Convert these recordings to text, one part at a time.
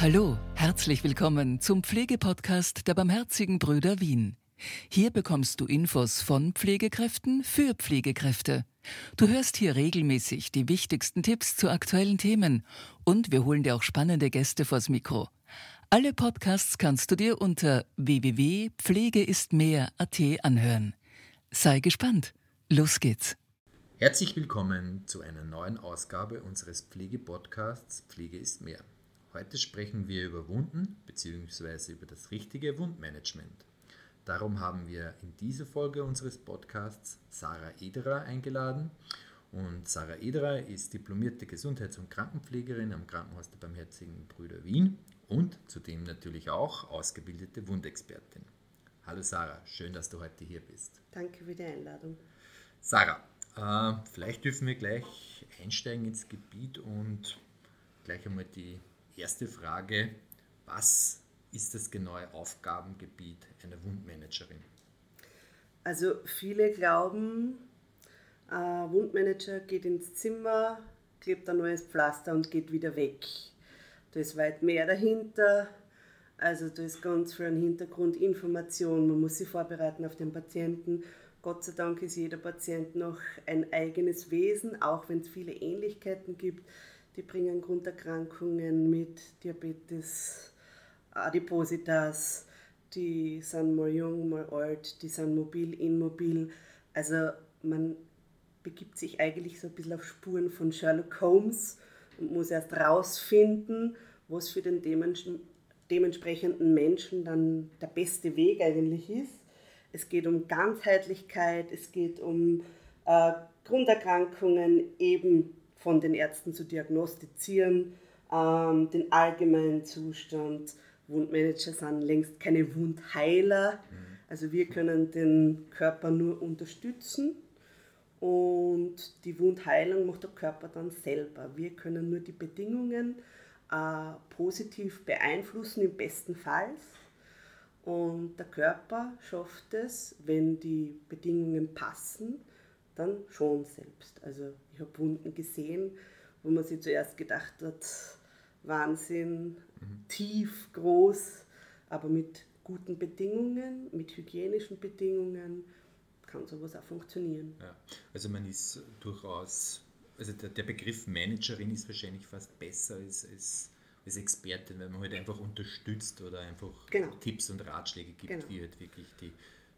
Hallo, herzlich willkommen zum Pflegepodcast der Barmherzigen Brüder Wien. Hier bekommst du Infos von Pflegekräften für Pflegekräfte. Du hörst hier regelmäßig die wichtigsten Tipps zu aktuellen Themen und wir holen dir auch spannende Gäste vors Mikro. Alle Podcasts kannst du dir unter www.pflegeistmehr.at anhören. Sei gespannt. Los geht's. Herzlich willkommen zu einer neuen Ausgabe unseres Pflegepodcasts Pflege ist mehr. Heute sprechen wir über Wunden bzw. über das richtige Wundmanagement. Darum haben wir in dieser Folge unseres Podcasts Sarah Ederer eingeladen. Und Sarah Ederer ist diplomierte Gesundheits- und Krankenpflegerin am Krankenhaus der Barmherzigen Brüder Wien und zudem natürlich auch ausgebildete Wundexpertin. Hallo Sarah, schön, dass du heute hier bist. Danke für die Einladung. Sarah, äh, vielleicht dürfen wir gleich einsteigen ins Gebiet und gleich einmal die erste Frage, was ist das genaue Aufgabengebiet einer Wundmanagerin? Also viele glauben, ein Wundmanager geht ins Zimmer, klebt ein neues Pflaster und geht wieder weg. Da ist weit mehr dahinter. Also da ist ganz viel Hintergrundinformation. Man muss sich vorbereiten auf den Patienten. Gott sei Dank ist jeder Patient noch ein eigenes Wesen, auch wenn es viele Ähnlichkeiten gibt. Die bringen Grunderkrankungen mit Diabetes, Adipositas, die sind mal jung, mal alt, die sind mobil, immobil. Also man begibt sich eigentlich so ein bisschen auf Spuren von Sherlock Holmes und muss erst rausfinden, was für den dementsprechenden Menschen dann der beste Weg eigentlich ist. Es geht um Ganzheitlichkeit, es geht um äh, Grunderkrankungen eben von den Ärzten zu diagnostizieren, ähm, den allgemeinen Zustand. Wundmanager sind längst keine Wundheiler. Also wir können den Körper nur unterstützen und die Wundheilung macht der Körper dann selber. Wir können nur die Bedingungen äh, positiv beeinflussen, im besten Fall. Und der Körper schafft es, wenn die Bedingungen passen, dann schon selbst. Also ich habe Wunden gesehen, wo man sich zuerst gedacht hat, Wahnsinn, mhm. tief, groß, aber mit guten Bedingungen, mit hygienischen Bedingungen kann sowas auch funktionieren. Ja, also man ist durchaus, also der, der Begriff Managerin ist wahrscheinlich fast besser als, als, als Expertin, weil man halt einfach unterstützt oder einfach genau. Tipps und Ratschläge gibt, genau. wie halt wirklich die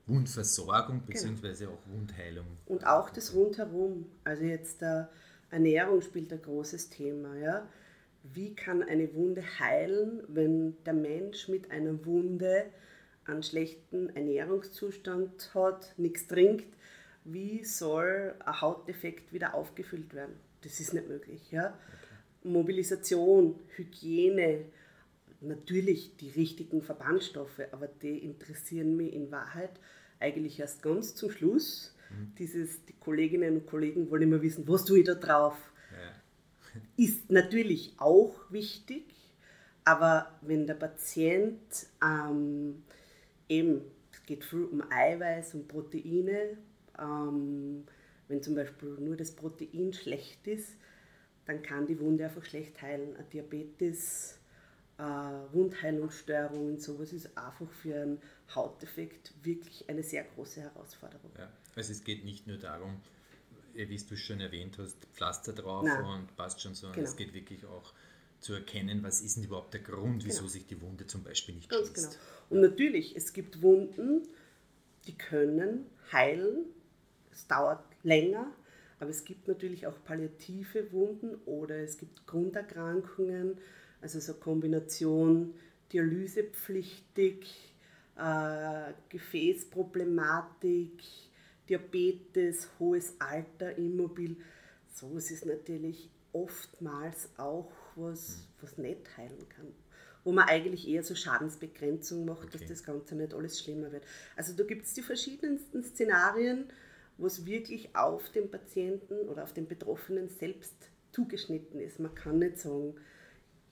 Wundversorgung bzw. Genau. auch Wundheilung. Und auch das Rundherum. Also jetzt der Ernährung spielt ein großes Thema. Ja? Wie kann eine Wunde heilen, wenn der Mensch mit einer Wunde einen schlechten Ernährungszustand hat, nichts trinkt? Wie soll ein Hautdefekt wieder aufgefüllt werden? Das ist nicht möglich. Ja? Okay. Mobilisation, Hygiene, natürlich die richtigen Verbandstoffe, aber die interessieren mich in Wahrheit eigentlich erst ganz zum Schluss. Mhm. Dieses, die Kolleginnen und Kollegen wollen immer wissen, was tue ich da drauf? Ja. Ist natürlich auch wichtig, aber wenn der Patient ähm, eben, es geht viel um Eiweiß und Proteine, ähm, wenn zum Beispiel nur das Protein schlecht ist, dann kann die Wunde einfach schlecht heilen. Ein Diabetes Wundheilungsstörungen, sowas ist einfach für einen Hautdefekt wirklich eine sehr große Herausforderung. Ja, also es geht nicht nur darum, wie du schon erwähnt hast, Pflaster drauf Nein. und passt schon, sondern genau. es geht wirklich auch zu erkennen, was ist denn überhaupt der Grund, wieso genau. sich die Wunde zum Beispiel nicht Ganz schließt. Genau. Und natürlich, es gibt Wunden, die können heilen, es dauert länger, aber es gibt natürlich auch palliative Wunden oder es gibt Grunderkrankungen, also so Kombination dialysepflichtig, äh, Gefäßproblematik, Diabetes, hohes Alter, immobil. So ist es natürlich oftmals auch was, was nicht heilen kann. Wo man eigentlich eher so Schadensbegrenzung macht, okay. dass das Ganze nicht alles schlimmer wird. Also da gibt es die verschiedensten Szenarien, wo es wirklich auf den Patienten oder auf den Betroffenen selbst zugeschnitten ist. Man kann nicht sagen,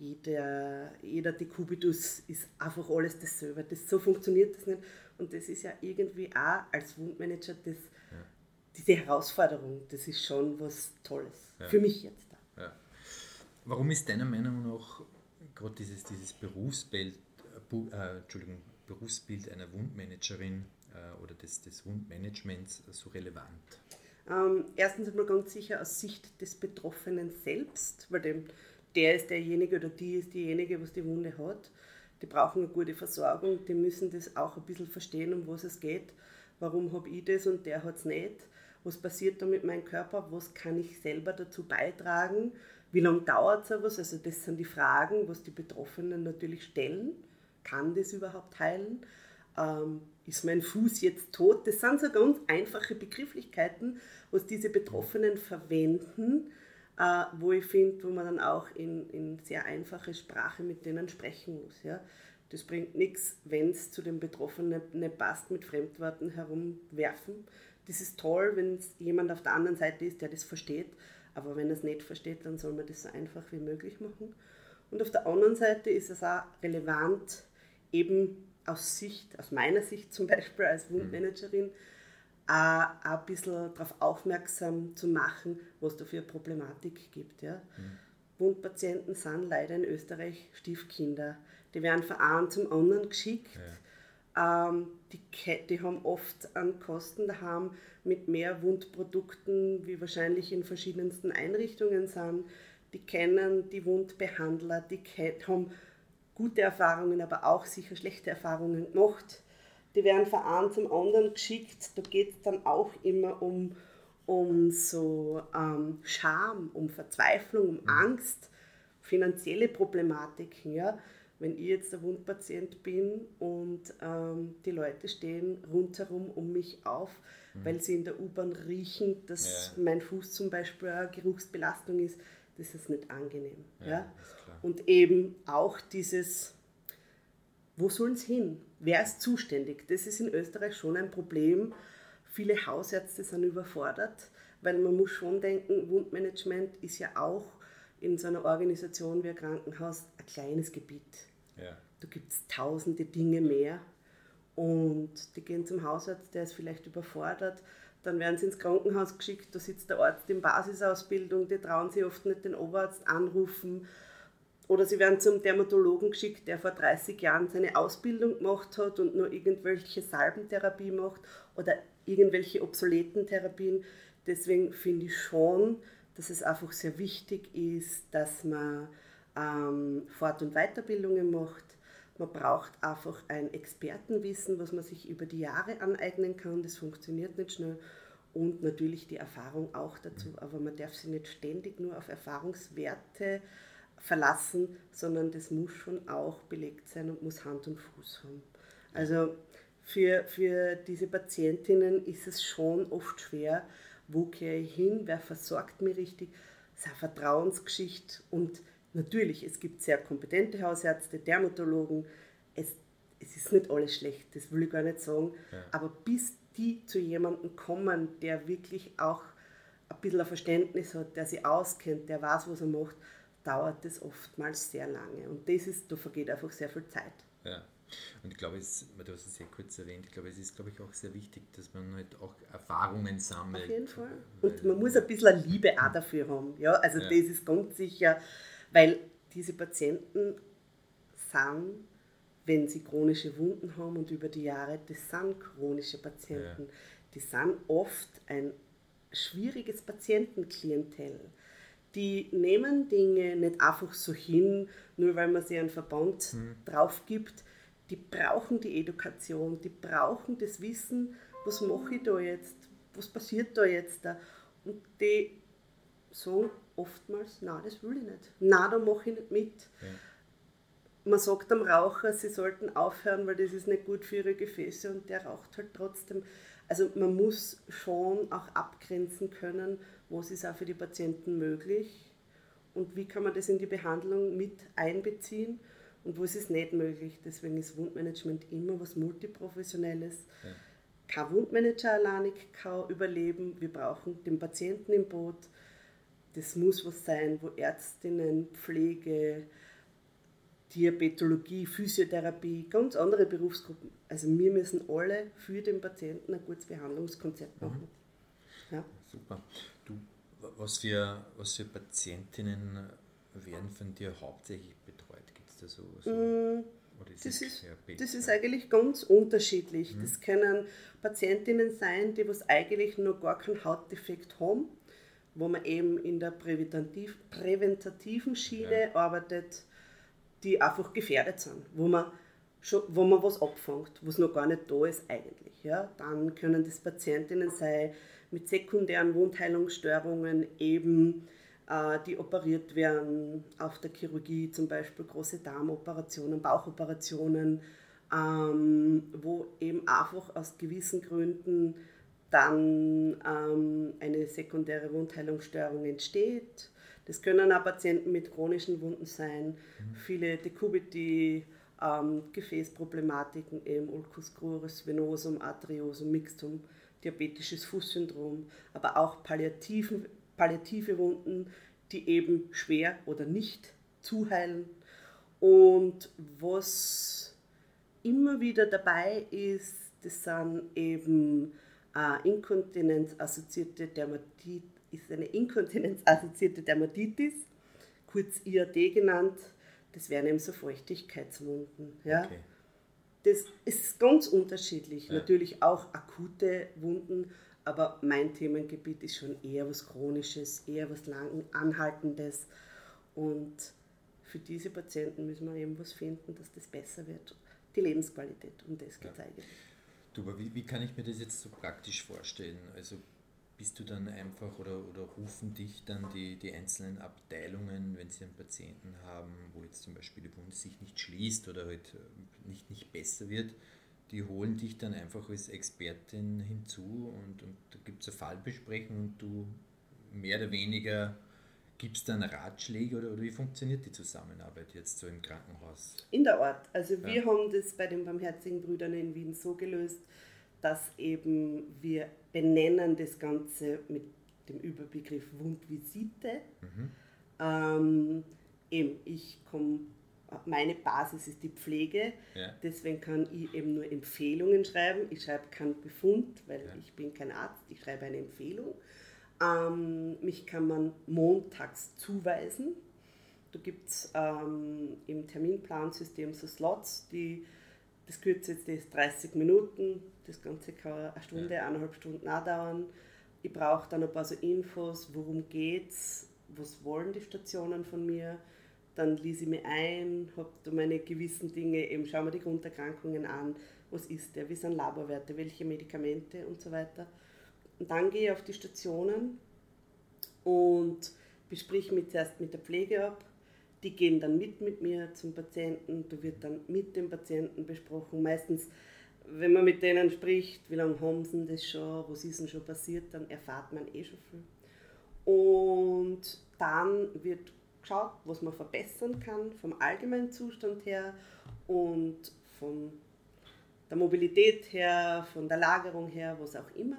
jeder, jeder Dekubitus ist einfach alles dasselbe. Das, so funktioniert das nicht. Und das ist ja irgendwie auch als Wundmanager das, ja. diese Herausforderung, das ist schon was Tolles. Ja. Für mich jetzt. Ja. Warum ist deiner Meinung nach gerade dieses, dieses Berufsbild, äh, Entschuldigung, Berufsbild einer Wundmanagerin äh, oder des, des Wundmanagements so relevant? Ähm, erstens einmal ganz sicher aus Sicht des Betroffenen selbst, weil dem, der ist derjenige oder die ist diejenige, was die Wunde hat. Die brauchen eine gute Versorgung, die müssen das auch ein bisschen verstehen, um was es geht. Warum habe ich das und der hat es nicht? Was passiert da mit meinem Körper? Was kann ich selber dazu beitragen? Wie lange dauert so was? Also das sind die Fragen, was die Betroffenen natürlich stellen. Kann das überhaupt heilen? Ähm, ist mein Fuß jetzt tot? Das sind so ganz einfache Begrifflichkeiten, was diese Betroffenen verwenden, äh, wo ich finde, wo man dann auch in, in sehr einfache Sprache mit denen sprechen muss. Ja? Das bringt nichts, wenn es zu den Betroffenen nicht passt, mit Fremdworten herumwerfen. Das ist toll, wenn es jemand auf der anderen Seite ist, der das versteht. Aber wenn er es nicht versteht, dann soll man das so einfach wie möglich machen. Und auf der anderen Seite ist es auch relevant, eben aus Sicht, aus meiner Sicht zum Beispiel als Wundmanagerin, auch ein bisschen darauf aufmerksam zu machen, was da für eine Problematik gibt. Ja. Mhm. Wundpatienten sind leider in Österreich Stiefkinder. Die werden von einem zum anderen geschickt. Ja. Ähm, die, die haben oft an Kosten daheim mit mehr Wundprodukten, wie wahrscheinlich in verschiedensten Einrichtungen sind. Die kennen die Wundbehandler, die haben gute Erfahrungen, aber auch sicher schlechte Erfahrungen gemacht. Die werden von einem zum anderen geschickt. Da geht es dann auch immer um, um so ähm, Scham, um Verzweiflung, um mhm. Angst, finanzielle Problematiken. Ja? Wenn ich jetzt ein Wundpatient bin und ähm, die Leute stehen rundherum um mich auf, mhm. weil sie in der U-Bahn riechen, dass ja. mein Fuß zum Beispiel eine Geruchsbelastung ist, das ist nicht angenehm. Ja, ja? Und eben auch dieses, wo sollen es hin? Wer ist zuständig? Das ist in Österreich schon ein Problem. Viele Hausärzte sind überfordert, weil man muss schon denken, Wundmanagement ist ja auch in so einer Organisation wie ein Krankenhaus ein kleines Gebiet. Ja. Da gibt es tausende Dinge mehr. Und die gehen zum Hausarzt, der ist vielleicht überfordert. Dann werden sie ins Krankenhaus geschickt, da sitzt der Arzt in Basisausbildung, die trauen sich oft nicht den Oberarzt anrufen. Oder sie werden zum Dermatologen geschickt, der vor 30 Jahren seine Ausbildung gemacht hat und nur irgendwelche Salbentherapie macht oder irgendwelche obsoleten Therapien. Deswegen finde ich schon, dass es einfach sehr wichtig ist, dass man ähm, Fort- und Weiterbildungen macht. Man braucht einfach ein Expertenwissen, was man sich über die Jahre aneignen kann. Das funktioniert nicht schnell. Und natürlich die Erfahrung auch dazu. Aber man darf sich nicht ständig nur auf Erfahrungswerte verlassen, sondern das muss schon auch belegt sein und muss Hand und Fuß haben. Also für, für diese Patientinnen ist es schon oft schwer, wo kehre ich hin, wer versorgt mich richtig. Das ist eine Vertrauensgeschichte und natürlich, es gibt sehr kompetente Hausärzte, Dermatologen. Es, es ist nicht alles schlecht, das will ich gar nicht sagen. Ja. Aber bis die zu jemandem kommen, der wirklich auch ein bisschen ein Verständnis hat, der sich auskennt, der weiß, was er macht, dauert das oftmals sehr lange. Und das ist, da vergeht einfach sehr viel Zeit. Ja. Und ich glaube, es, du hast es sehr kurz erwähnt, ich glaube, es ist, glaube ich, auch sehr wichtig, dass man halt auch Erfahrungen sammelt. Auf jeden Fall. Und man muss ein bisschen Liebe auch dafür haben. Ja? Also ja. das ist ganz sicher, weil diese Patienten sind, wenn sie chronische Wunden haben und über die Jahre, das sind chronische Patienten, ja. die sind oft ein schwieriges Patientenklientel die nehmen Dinge nicht einfach so hin, nur weil man sie einen Verband mhm. drauf gibt. Die brauchen die Education, die brauchen das Wissen, was mache ich da jetzt, was passiert da jetzt da. Und die sagen oftmals, na, das will ich nicht. Na, da mache ich nicht mit. Ja. Man sagt am Raucher, sie sollten aufhören, weil das ist nicht gut für ihre Gefäße und der raucht halt trotzdem. Also man muss schon auch abgrenzen können, was ist auch für die Patienten möglich und wie kann man das in die Behandlung mit einbeziehen und wo ist es nicht möglich. Deswegen ist Wundmanagement immer was Multiprofessionelles. Ja. Kein Wundmanager alleinig kann überleben. Wir brauchen den Patienten im Boot. Das muss was sein, wo Ärztinnen, Pflege, Diabetologie, Physiotherapie, ganz andere Berufsgruppen. Also wir müssen alle für den Patienten ein gutes Behandlungskonzept machen. Mhm. Ja. Super. Du, was für, was für Patientinnen werden von dir hauptsächlich betreut? Gibt es das so? so mm, ist das, ist, das ist eigentlich ganz unterschiedlich. Mhm. Das können Patientinnen sein, die was eigentlich noch gar keinen Hautdefekt haben, wo man eben in der Präventativ, präventativen Schiene ja. arbeitet, die einfach gefährdet sind, wo man, schon, wo man was abfängt, was noch gar nicht da ist eigentlich. Ja? Dann können das Patientinnen sein mit sekundären Wundheilungsstörungen eben äh, die operiert werden auf der Chirurgie, zum Beispiel große Darmoperationen, Bauchoperationen, ähm, wo eben einfach aus gewissen Gründen dann ähm, eine sekundäre Wundheilungsstörung entsteht. Das können auch Patienten mit chronischen Wunden sein, mhm. viele Decubiti, ähm, Gefäßproblematiken, eben Ulcus crurus, Venosum, Arteriosum, Mixtum, diabetisches Fußsyndrom, aber auch palliativen palliative Wunden, die eben schwer oder nicht zuheilen. Und was immer wieder dabei ist, das sind eben äh, inkontinenzassoziierte Dermatitis, ist eine inkontinenzassoziierte Dermatitis, kurz IAD genannt. Das wären eben so Feuchtigkeitswunden. Ja? Okay. Das ist ganz unterschiedlich. Ja. Natürlich auch akute Wunden, aber mein Themengebiet ist schon eher was Chronisches, eher was lang Anhaltendes. Und für diese Patienten müssen wir eben was finden, dass das besser wird. Die Lebensqualität, um das geht ja. eigentlich. Du, aber wie, wie kann ich mir das jetzt so praktisch vorstellen? Also bist du dann einfach oder, oder rufen dich dann die, die einzelnen Abteilungen, wenn sie einen Patienten haben, wo jetzt zum Beispiel die Wunde sich nicht schließt oder halt nicht, nicht besser wird, die holen dich dann einfach als Expertin hinzu und, und da gibt es eine Fallbesprechung und du mehr oder weniger gibst dann Ratschläge oder, oder wie funktioniert die Zusammenarbeit jetzt so im Krankenhaus? In der Art. Also ja. wir haben das bei den Barmherzigen Brüdern in Wien so gelöst, dass eben wir benennen das Ganze mit dem Überbegriff Wundvisite. Mhm. Ähm, eben, ich komme meine Basis ist die Pflege. Ja. Deswegen kann ich eben nur Empfehlungen schreiben. Ich schreibe keinen Befund, weil ja. ich bin kein Arzt. Ich schreibe eine Empfehlung. Ähm, mich kann man montags zuweisen. Da gibt es ähm, im Terminplansystem so Slots, die das kürzeste ist 30 Minuten. Das Ganze kann eine Stunde, ja. eineinhalb Stunden dauern. Ich brauche dann ein paar so Infos, worum geht's, was wollen die Stationen von mir dann lese ich mich ein, habe da meine gewissen Dinge, eben schaue mir die Grunderkrankungen an, was ist der, wie sind Laborwerte, welche Medikamente und so weiter. Und dann gehe ich auf die Stationen und besprich mich zuerst mit der Pflege ab. Die gehen dann mit mit mir zum Patienten, da wird dann mit dem Patienten besprochen. Meistens, wenn man mit denen spricht, wie lange haben sie das schon, was ist denn schon passiert, dann erfahrt man eh schon viel. Und dann wird geschaut, was man verbessern kann vom allgemeinen Zustand her und von der Mobilität her, von der Lagerung her, was auch immer.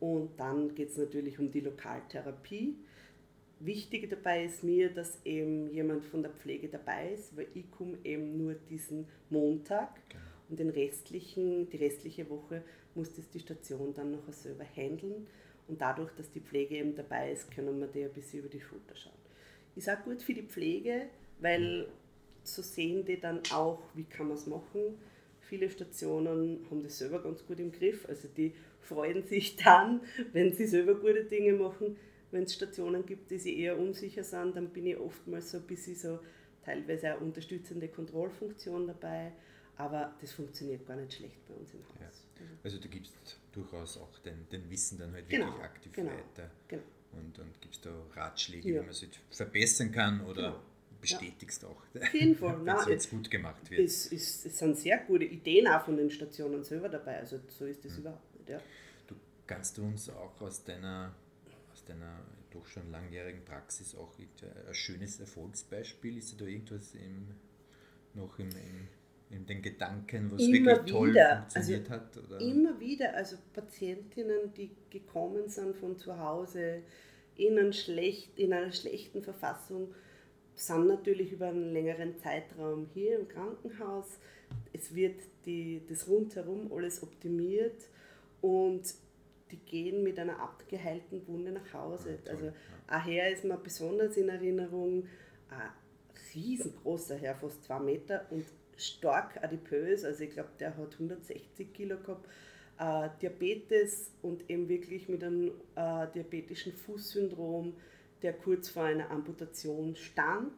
Und dann geht es natürlich um die Lokaltherapie. Wichtig dabei ist mir, dass eben jemand von der Pflege dabei ist, weil ich komme eben nur diesen Montag genau. und den restlichen, die restliche Woche muss das die Station dann noch selber handeln. Und dadurch, dass die Pflege eben dabei ist, können wir dir ein bisschen über die Schulter schauen ist auch gut für die Pflege, weil so sehen die dann auch, wie kann man es machen. Viele Stationen haben das selber ganz gut im Griff, also die freuen sich dann, wenn sie selber gute Dinge machen. Wenn es Stationen gibt, die sich eher unsicher sind, dann bin ich oftmals so ein bisschen so teilweise eine unterstützende Kontrollfunktion dabei, aber das funktioniert gar nicht schlecht bei uns im Haus. Ja. Also du gibst durchaus auch den, den Wissen dann halt wirklich genau, aktiv genau, weiter. Genau und, und gibst da Ratschläge, ja. wie man sich verbessern kann oder ja. bestätigst ja. auch, Auf jeden Fall. wenn es jetzt gut gemacht wird. Es, es, es, sind sehr gute Ideen auch von den Stationen selber dabei, also so ist das mhm. überhaupt nicht. Ja. Du kannst du uns auch aus deiner, deiner doch schon langjährigen Praxis auch ein schönes Erfolgsbeispiel, ist da irgendwas im, noch im, im in den Gedanken, was immer wirklich toll wieder. funktioniert also hat? Oder? Immer wieder, also Patientinnen, die gekommen sind von zu Hause in, schlecht, in einer schlechten Verfassung, sind natürlich über einen längeren Zeitraum hier im Krankenhaus. Es wird die, das rundherum alles optimiert und die gehen mit einer abgeheilten Wunde nach Hause. Ja, also ja. daher ist mir besonders in Erinnerung, riesengroßer Herr, fast zwei Meter und stark adipös, also ich glaube, der hat 160 Kilo gehabt, äh, Diabetes und eben wirklich mit einem äh, diabetischen Fußsyndrom, der kurz vor einer Amputation stand.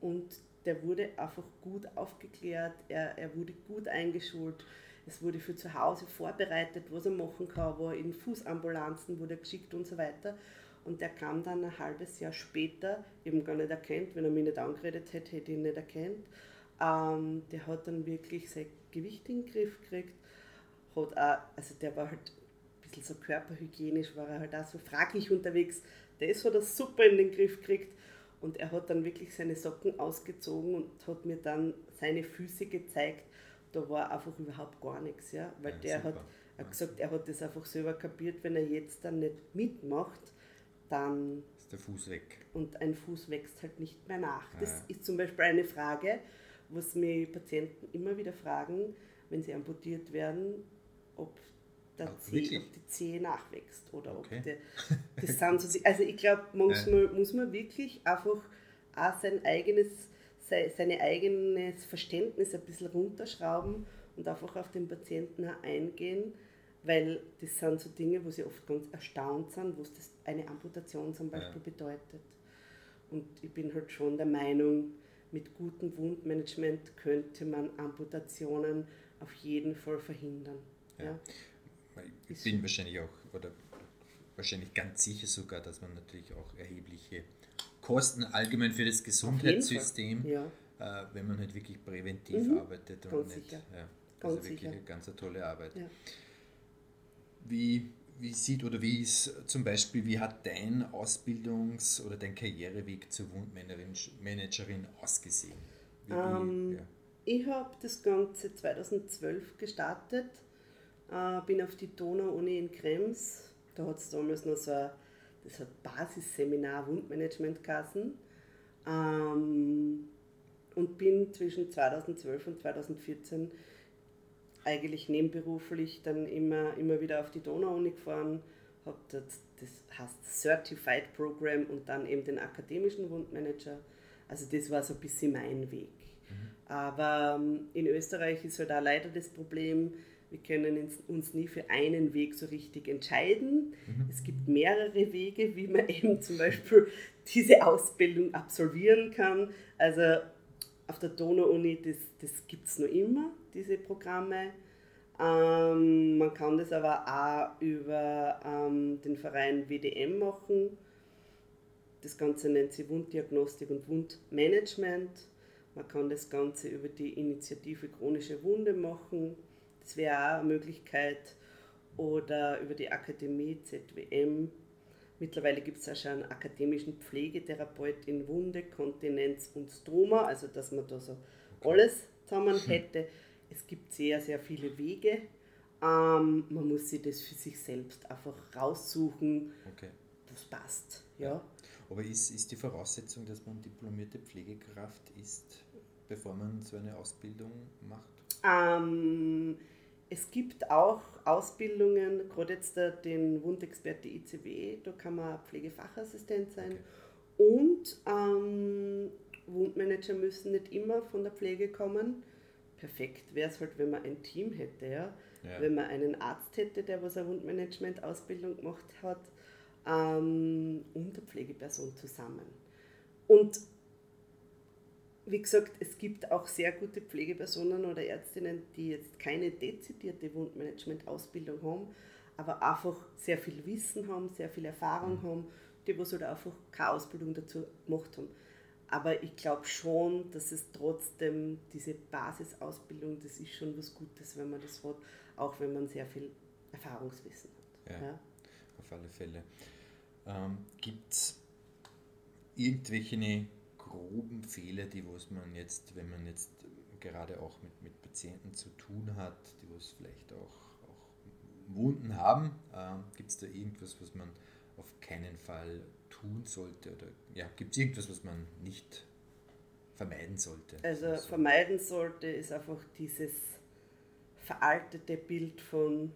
Und der wurde einfach gut aufgeklärt, er, er wurde gut eingeschult, es wurde für zu Hause vorbereitet, was er machen kann, wo er in Fußambulanzen wurde geschickt und so weiter. Und der kam dann ein halbes Jahr später, eben gar nicht erkannt, wenn er mich nicht angeredet hätte, hätte ich ihn nicht erkannt. Ähm, der hat dann wirklich sein Gewicht in den Griff gekriegt. Hat auch, also der war halt ein bisschen so körperhygienisch, war er halt auch so fraglich unterwegs. Das hat er super in den Griff gekriegt. Und er hat dann wirklich seine Socken ausgezogen und hat mir dann seine Füße gezeigt. Da war einfach überhaupt gar nichts. Ja? Weil ja, der hat, hat gesagt, er hat das einfach selber kapiert, wenn er jetzt dann nicht mitmacht, dann ist der Fuß weg. Und ein Fuß wächst halt nicht mehr nach. Das ja. ist zum Beispiel eine Frage, was mir Patienten immer wieder fragen, wenn sie amputiert werden, ob, der Ach, Zeh, ob die Zehe nachwächst oder okay. ob der, das sind so, also ich glaube, muss, man, muss man wirklich einfach auch sein eigenes, sein eigenes Verständnis ein bisschen runterschrauben und einfach auf den Patienten eingehen weil das sind so Dinge, wo sie oft ganz erstaunt sind, was das eine Amputation zum Beispiel ja. bedeutet. Und ich bin halt schon der Meinung, mit gutem Wundmanagement könnte man Amputationen auf jeden Fall verhindern. Ja. ja. Ich bin wahrscheinlich auch, oder wahrscheinlich ganz sicher sogar, dass man natürlich auch erhebliche Kosten allgemein für das Gesundheitssystem, ja. äh, wenn man halt wirklich präventiv mhm. arbeitet und ganz nicht. Sicher. Ja, also ganz wirklich sicher. eine ganz tolle Arbeit. Ja. Wie, wie sieht oder wie ist zum Beispiel, wie hat dein Ausbildungs- oder dein Karriereweg zur Wundmanagerin ausgesehen? Wie, ähm. Ich habe das Ganze 2012 gestartet, äh, bin auf die Donau-Uni in Krems. Da hat es damals noch so ein das hat Basisseminar Wundmanagement-Kassen. Ähm, und bin zwischen 2012 und 2014 eigentlich nebenberuflich dann immer, immer wieder auf die Donau-Uni gefahren, habe das, das heißt Certified Program und dann eben den akademischen Wundmanager. Also das war so ein bisschen mein Weg. Mhm. Aber ähm, in Österreich ist halt auch leider das Problem, wir können uns nie für einen Weg so richtig entscheiden. Mhm. Es gibt mehrere Wege, wie man eben zum Beispiel diese Ausbildung absolvieren kann. Also auf der Donau-Uni, das, das gibt es noch immer, diese Programme. Ähm, man kann das aber auch über ähm, den Verein WDM machen. Das Ganze nennt sich Wunddiagnostik und Wundmanagement. Man kann das Ganze über die Initiative Chronische Wunde machen. Das wäre auch eine Möglichkeit. Oder über die Akademie ZWM Mittlerweile gibt es auch schon einen akademischen Pflegetherapeut in Wunde, Kontinenz und Stroma, also dass man da so alles zusammen hätte. Es gibt sehr, sehr viele Wege. Ähm, man muss sich das für sich selbst einfach raussuchen, okay. was passt. Ja. Aber ist, ist die Voraussetzung, dass man diplomierte Pflegekraft ist, bevor man so eine Ausbildung macht? Ähm, es gibt auch Ausbildungen, gerade jetzt den Wundexperte ICW, da kann man Pflegefachassistent sein. Okay. Und ähm, Wundmanager müssen nicht immer von der Pflege kommen. Perfekt wäre es halt, wenn man ein Team hätte. Ja? ja? Wenn man einen Arzt hätte, der was eine Wundmanagement-Ausbildung gemacht hat, ähm, und eine Pflegeperson zusammen. Und wie gesagt, es gibt auch sehr gute Pflegepersonen oder Ärztinnen, die jetzt keine dezidierte Wundmanagement-Ausbildung haben, aber einfach sehr viel Wissen haben, sehr viel Erfahrung mhm. haben, die was halt einfach keine Ausbildung dazu gemacht haben. Aber ich glaube schon, dass es trotzdem diese Basisausbildung, das ist schon was Gutes, wenn man das hat, auch wenn man sehr viel Erfahrungswissen hat. Ja, ja. auf alle Fälle. Ähm, Gibt es irgendwelche groben Fehler, die was man jetzt, wenn man jetzt gerade auch mit, mit Patienten zu tun hat, die was vielleicht auch, auch Wunden haben, äh, gibt es da irgendwas, was man auf keinen Fall tun sollte? Oder ja, gibt es irgendwas, was man nicht vermeiden sollte? Also, also vermeiden sollte ist einfach dieses veraltete Bild von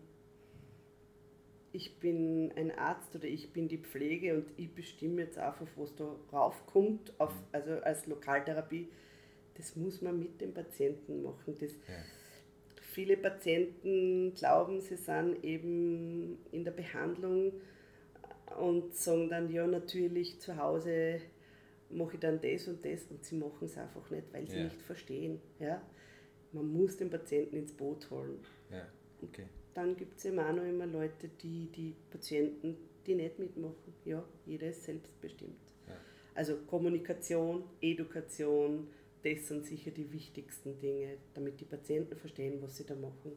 ich bin ein Arzt oder ich bin die Pflege und ich bestimme jetzt einfach, was da raufkommt, auf, mhm. also als Lokaltherapie, das muss man mit dem Patienten machen. Das, ja. Viele Patienten glauben, sie sind eben in der Behandlung und sagen dann, ja, natürlich zu Hause mache ich dann das und das und sie machen es einfach nicht, weil sie ja. nicht verstehen. Ja? Man muss den Patienten ins Boot holen. Ja. Okay. Dann gibt es eben auch noch immer Leute, die die Patienten, die nicht mitmachen. Ja, jeder ist selbstbestimmt. Ja. Also Kommunikation, Education, das sind sicher die wichtigsten Dinge, damit die Patienten verstehen, was sie da machen.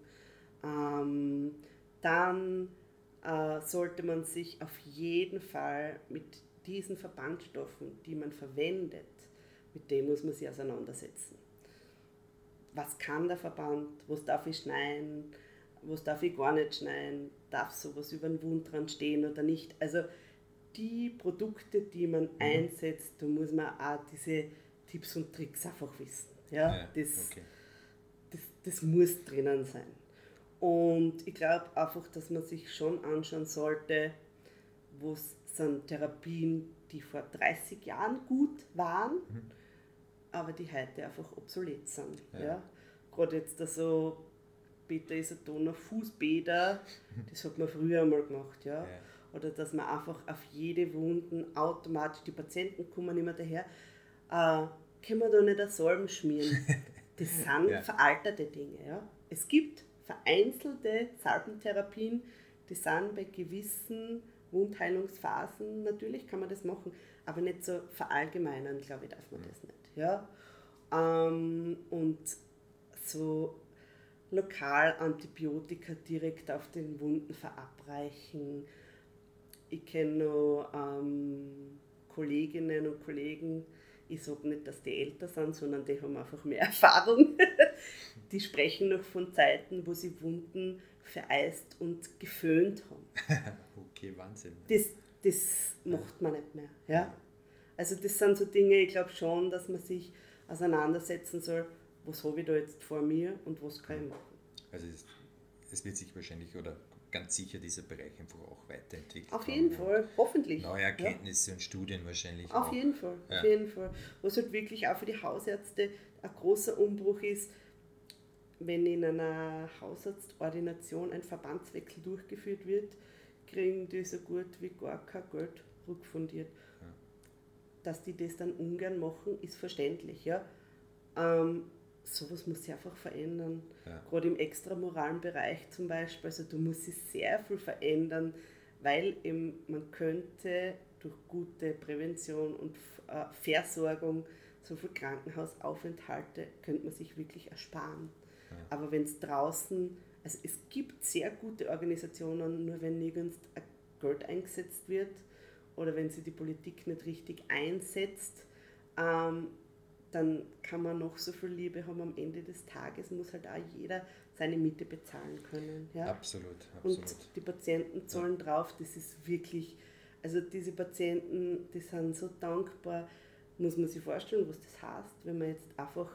Ähm, dann äh, sollte man sich auf jeden Fall mit diesen Verbandstoffen, die man verwendet, mit dem muss man sich auseinandersetzen. Was kann der Verband? Was darf ich schneiden? Was darf ich gar nicht schneiden? Darf sowas über den Wund dran stehen oder nicht? Also die Produkte, die man mhm. einsetzt, da muss man auch diese Tipps und Tricks einfach wissen. Ja, ja das, okay. das, das muss drinnen sein. Und ich glaube einfach, dass man sich schon anschauen sollte, was sind Therapien, die vor 30 Jahren gut waren, mhm. aber die heute einfach obsolet sind. Ja. ja. Gerade jetzt da so Beta-Isotoner Fußbäder, mhm. das hat man früher einmal gemacht. Ja. ja. Oder dass man einfach auf jede Wunden automatisch, die Patienten kommen immer daher, äh, können wir da nicht eine Salben schmieren? Das sind ja. veraltete Dinge. Ja. Es gibt vereinzelte Salbentherapien, die sind bei gewissen Wundheilungsphasen, natürlich kann man das machen, aber nicht so verallgemeinern, glaube ich, darf man das nicht. Ja? Ähm, und so lokal Antibiotika direkt auf den Wunden verabreichen. Ich kenne noch ähm, Kolleginnen und Kollegen, ich sage nicht, dass die älter sind, sondern die haben einfach mehr Erfahrung. die sprechen noch von Zeiten, wo sie Wunden vereist und geföhnt haben. okay, Wahnsinn. Das, das macht man nicht mehr. Ja? Also das sind so Dinge, ich glaube schon, dass man sich auseinandersetzen soll, was habe ich da jetzt vor mir und was kann ich machen. Also es, es wird sich wahrscheinlich oder ganz sicher dieser Bereich einfach auch weiterentwickelt. Auf jeden Fall, hoffentlich. Neue Erkenntnisse ja. und Studien wahrscheinlich. Auf auch. jeden Fall, ja. auf jeden Fall. Was halt wirklich auch für die Hausärzte ein großer Umbruch ist, wenn in einer Hausarztordination ein Verbandswechsel durchgeführt wird, kriegen die so gut wie gar kein Geld rückfundiert. Ja. Dass die das dann ungern machen, ist verständlich. Ja? Ähm, sowas muss sich einfach verändern. Ja. Gerade im extramoralen Bereich zum Beispiel. Also da muss sich sehr viel verändern, weil eben man könnte durch gute Prävention und äh, Versorgung so viel Krankenhausaufenthalte könnte man sich wirklich ersparen. Ja. Aber wenn es draußen, also es gibt sehr gute Organisationen, nur wenn nirgends Geld eingesetzt wird oder wenn sie die Politik nicht richtig einsetzt, ähm, dann kann man noch so viel Liebe haben. Am Ende des Tages muss halt auch jeder seine Miete bezahlen können. Ja? Absolut, absolut. Und die Patienten zahlen ja. drauf. Das ist wirklich, also diese Patienten, die sind so dankbar, muss man sich vorstellen, was das heißt, wenn man jetzt einfach,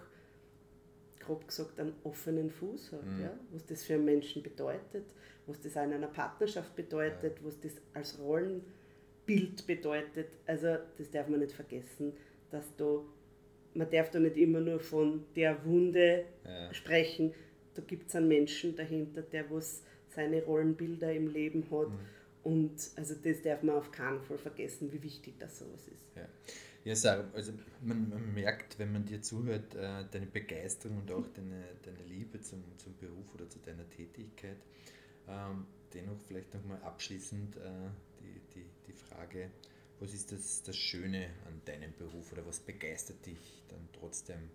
grob gesagt, einen offenen Fuß hat. Mhm. Ja? Was das für einen Menschen bedeutet, was das in einer Partnerschaft bedeutet, ja. was das als Rollenbild bedeutet. Also das darf man nicht vergessen, dass da man darf da nicht immer nur von der Wunde ja. sprechen. Da gibt es einen Menschen dahinter, der was seine Rollenbilder im Leben hat. Mhm. Und also das darf man auf keinen Fall vergessen, wie wichtig das sowas ist. Ja, ja Sarah, also man, man, merkt, wenn man dir zuhört, äh, deine Begeisterung und auch deine, deine Liebe zum, zum Beruf oder zu deiner Tätigkeit. Ähm, dennoch vielleicht nochmal abschließend äh, die, die, die Frage, was ist das, das Schöne an deinem Beruf oder was begeistert dich dann trotzdem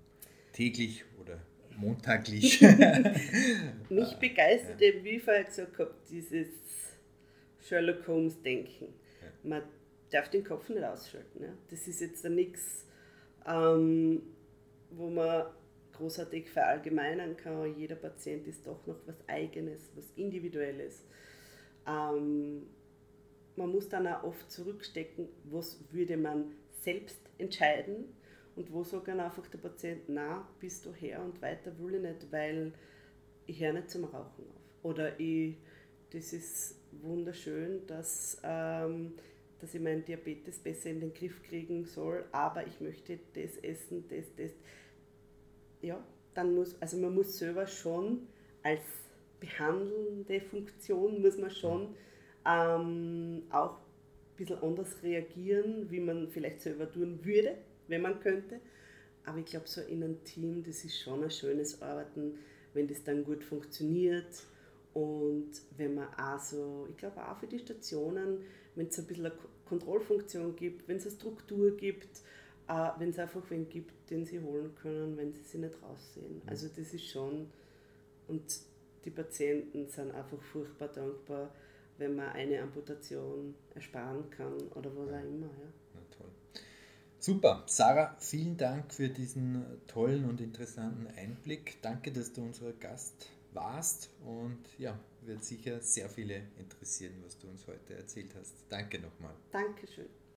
täglich oder montaglich? Mich begeistert ja. eben, wie ich vorher gesagt habe, dieses Sherlock Holmes-Denken. Ja. Man darf den Kopf nicht ausschalten. Ja. Das ist jetzt nichts, ähm, wo man großartig verallgemeinern kann. Jeder Patient ist doch noch was Eigenes, was Individuelles. Ähm, man muss dann auch oft zurückstecken, was würde man selbst entscheiden und wo sagt dann einfach der Patient, na, bist du her und weiter will ich nicht, weil ich höre nicht zum Rauchen auf. Oder ich das ist wunderschön, dass, ähm, dass ich meinen Diabetes besser in den Griff kriegen soll, aber ich möchte das essen, das, das. Ja, dann muss, also man muss selber schon als behandelnde Funktion, muss man schon ähm, auch ein bisschen anders reagieren, wie man vielleicht selber tun würde, wenn man könnte. Aber ich glaube, so in einem Team, das ist schon ein schönes Arbeiten, wenn das dann gut funktioniert. Und wenn man auch so, ich glaube auch für die Stationen, wenn es ein bisschen eine Kontrollfunktion gibt, wenn es eine Struktur gibt, äh, wenn es einfach wen gibt, den sie holen können, wenn sie sich nicht raussehen. Mhm. Also das ist schon, und die Patienten sind einfach furchtbar dankbar, wenn man eine Amputation ersparen kann oder was auch immer. Ja. Na toll. Super. Sarah, vielen Dank für diesen tollen und interessanten Einblick. Danke, dass du unser Gast warst und ja, wird sicher sehr viele interessieren, was du uns heute erzählt hast. Danke nochmal. Dankeschön.